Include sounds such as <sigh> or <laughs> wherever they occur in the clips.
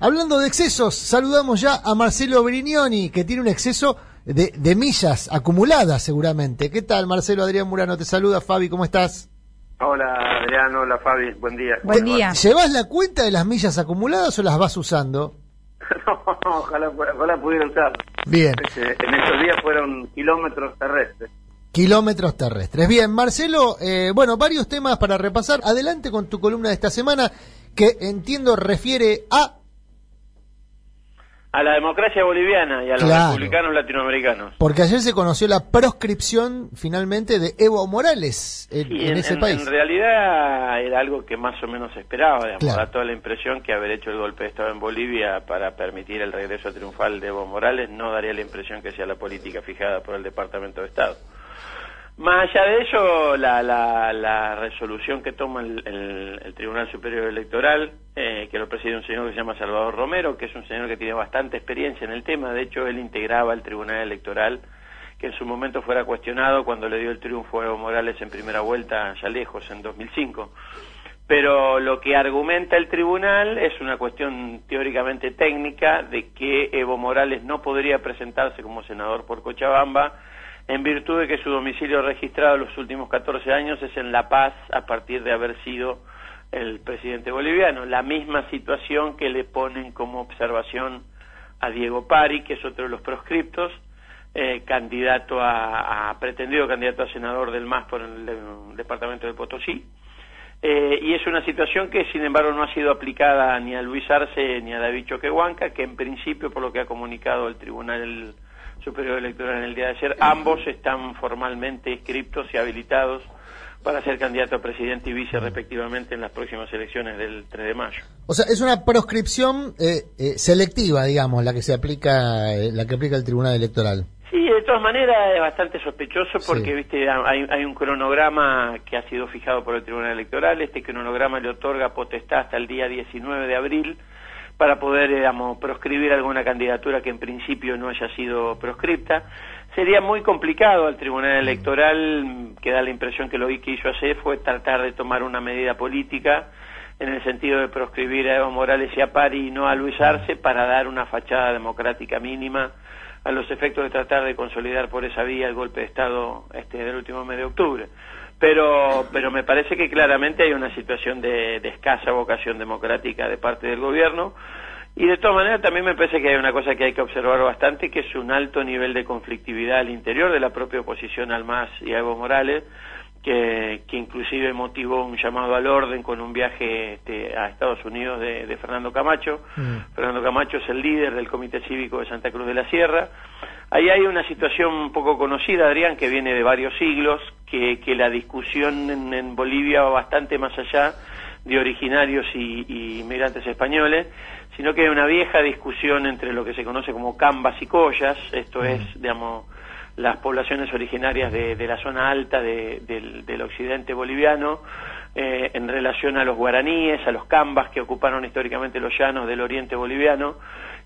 Hablando de excesos, saludamos ya a Marcelo Brignoni, que tiene un exceso de, de millas acumuladas seguramente. ¿Qué tal, Marcelo? Adrián Murano te saluda. Fabi, ¿cómo estás? Hola Adrián, hola Fabi, buen día. Buen día. ¿Llevas la cuenta de las millas acumuladas o las vas usando? <laughs> no, ojalá, ojalá pudiera usar. Bien. En estos días fueron kilómetros terrestres. Kilómetros terrestres. Bien, Marcelo, eh, bueno, varios temas para repasar. Adelante con tu columna de esta semana, que entiendo refiere a A la democracia boliviana y a los Claro. republicanos latinoamericanos. Porque ayer se conoció la proscripción finalmente de Evo Morales en, Sí, en ese en, país. en realidad era algo que más o menos se esperaba, digamos, Claro. da toda la impresión que haber hecho el golpe de Estado en Bolivia para permitir el regreso triunfal de Evo Morales no daría la impresión que sea la política fijada por el Departamento de Estado. Más allá de eso, la, la, la resolución que toma el, el- Tribunal Superior Electoral, eh, que lo preside un señor que se llama Salvador Romero, que es un señor que tiene bastante experiencia en el tema, de hecho él integraba el Tribunal Electoral, que en su momento fuera cuestionado cuando le dio el triunfo a Evo Morales en primera vuelta, ya lejos, en 2005. Pero lo que argumenta el tribunal es una cuestión teóricamente técnica de que Evo Morales no podría presentarse como senador por Cochabamba en virtud de que su domicilio registrado en los últimos 14 años es en La Paz a partir de haber sido el presidente boliviano. La misma situación que le ponen como observación a Diego Pari, que es otro de los proscriptos, eh, candidato a, pretendido candidato a senador del MAS por el, departamento de Potosí. Eh, y es una situación que, sin embargo, no ha sido aplicada ni a Luis Arce ni a David Choquehuanca, que en principio, por lo que ha comunicado el Tribunal Superior Electoral en el día de ayer, ambos están formalmente inscriptos y habilitados para ser candidato a presidente y vice respectivamente en las próximas elecciones del 3 de mayo. O sea, es una proscripción eh, eh, selectiva, digamos, la que se aplica, eh, la que aplica el Tribunal Electoral. Sí, de todas maneras es bastante sospechoso porque, Sí. viste, hay, hay un cronograma que ha sido fijado por el Tribunal Electoral. Este cronograma le otorga potestad hasta el día 19 de abril para poder, digamos, proscribir alguna candidatura que en principio no haya sido proscripta. Sería muy complicado al Tribunal Electoral, que da la impresión que lo que hizo hacer fue tratar de tomar una medida política en el sentido de proscribir a Evo Morales y a Pari y no a Luis Arce para dar una fachada democrática mínima a los efectos de tratar de consolidar por esa vía el golpe de Estado este, del último mes de octubre. Pero, pero me parece que claramente hay una situación de, de escasa vocación democrática de parte del gobierno y de todas maneras también me parece que hay una cosa que hay que observar bastante, que es un alto nivel de conflictividad al interior de la propia oposición al MAS y a Evo Morales, que, que inclusive motivó un llamado al orden con un viaje este, a Estados Unidos de, de Fernando Camacho. Mm. Fernando Camacho es el líder del Comité Cívico de Santa Cruz de la Sierra. Ahí hay una situación un poco conocida, Adrián, que viene de varios siglos, que, que la discusión en, en Bolivia va bastante más allá de originarios y, y inmigrantes españoles, sino que hay una vieja discusión entre lo que se conoce como cambas y collas, esto es, digamos, las poblaciones originarias de, de la zona alta de- del, del occidente boliviano eh, en relación a los guaraníes, a los cambas que ocuparon históricamente los llanos del oriente boliviano.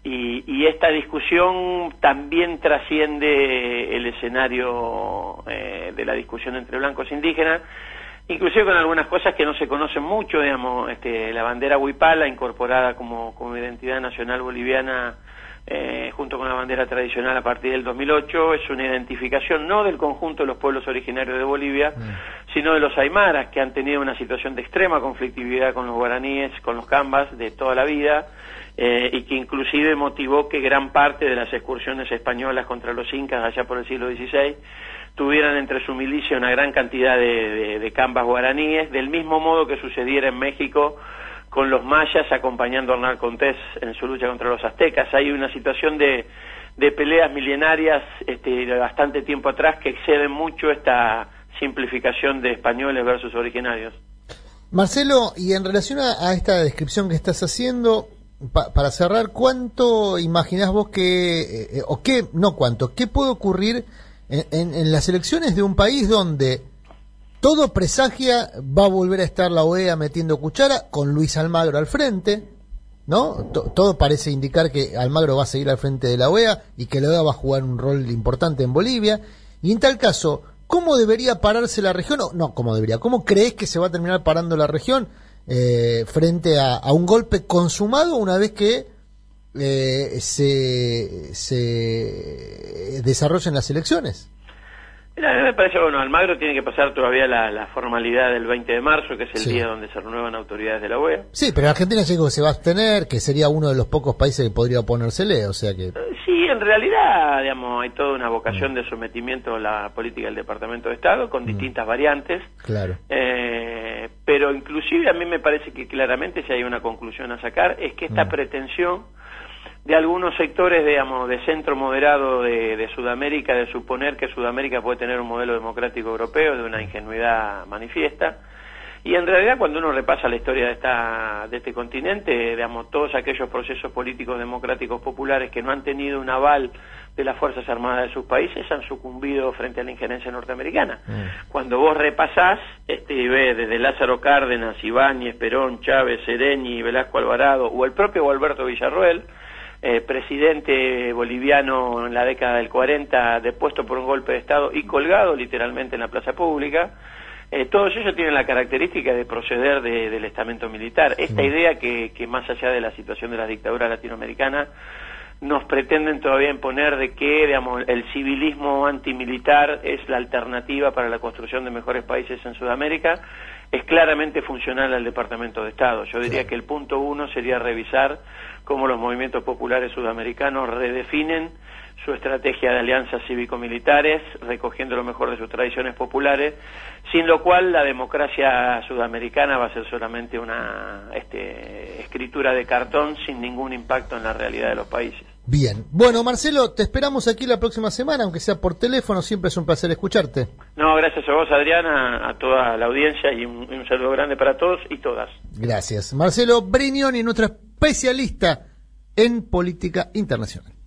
Y, y esta discusión también trasciende el escenario eh, de la discusión entre blancos e indígenas, inclusive con algunas cosas que no se conocen mucho, digamos, este, la bandera huipala incorporada como, como identidad nacional boliviana eh, junto con la bandera tradicional a partir del 2008, es una identificación no del conjunto de los pueblos originarios de Bolivia, sino de los aymaras, que han tenido una situación de extrema conflictividad con los guaraníes, con los cambas de toda la vida, eh, y que inclusive motivó que gran parte de las excursiones españolas contra los incas allá por el siglo XVI tuvieran entre su milicia una gran cantidad de, de- de cambas guaraníes, del mismo modo que sucediera en México con los mayas acompañando a Hernán Cortés en su lucha contra los aztecas. Hay una situación de, de peleas milenarias este, de bastante tiempo atrás que exceden mucho esta simplificación de españoles versus originarios. Marcelo, y en relación a, esta descripción que estás haciendo, pa- para cerrar, ¿cuánto imaginás vos que, eh, eh, o qué, no cuánto, qué puede ocurrir en, en- en las elecciones de un país donde todo presagia va a volver a estar la OEA metiendo cuchara con Luis Almagro al frente, ¿no? To- todo parece indicar que Almagro va a seguir al frente de la OEA y que la OEA va a jugar un rol importante en Bolivia. Y en tal caso, ¿cómo debería pararse la región? O, no, ¿cómo debería? ¿Cómo crees que se va a terminar parando la región eh, frente a, un golpe consumado una vez que eh, se desarrollen las elecciones. Mira, a mí me parece, bueno, Almagro tiene que pasar todavía la, formalidad del 20 de marzo, que es el día donde se renuevan autoridades de la OEA. Sí, pero Argentina llegó que se va a abstener, que sería uno de los pocos países que podría oponérsele, o sea que... Eh, sí, en realidad, digamos, hay toda una vocación mm. de sometimiento a la política del Departamento de Estado, con mm. distintas variantes. Claro. Eh, pero inclusive a mí me parece que claramente si hay una conclusión a sacar, es que esta mm. pretensión de algunos sectores, digamos, de centro moderado de, Sudamérica, de suponer que Sudamérica puede tener un modelo democrático europeo, de una ingenuidad manifiesta. Y en realidad, cuando uno repasa la historia de, esta, de este continente, digamos, todos aquellos procesos políticos democráticos populares que no han tenido un aval de las Fuerzas Armadas de sus países han sucumbido frente a la injerencia norteamericana. Mm. Cuando vos repasás, este, y ves desde Lázaro Cárdenas, Ibáñez, Perón, Chávez, Sereni, Velasco Alvarado, o el propio Alberto Villarroel, eh, presidente boliviano en la década del 40 depuesto por un golpe de Estado y colgado literalmente en la plaza pública. Eh, todos ellos tienen la característica de proceder del estamento militar. Esta idea que, que, más allá de la situación de la dictadura latinoamericana, nos pretenden todavía imponer de que digamos, el civilismo antimilitar es la alternativa para la construcción de mejores países en Sudamérica, es claramente funcional al Departamento de Estado. Yo diría que el punto uno sería revisar cómo los movimientos populares sudamericanos redefinen su estrategia de alianzas cívico-militares, recogiendo lo mejor de sus tradiciones populares, sin lo cual la democracia sudamericana va a ser solamente una este, escritura de cartón sin ningún impacto en la realidad de los países. Bien. Bueno, Marcelo, te esperamos aquí la próxima semana, aunque sea por teléfono, siempre es un placer escucharte. No, gracias a vos, Adriana, a toda la audiencia y un, un saludo grande para todos y todas. Gracias. Marcelo Brignoni, nuestro especialista en política internacional.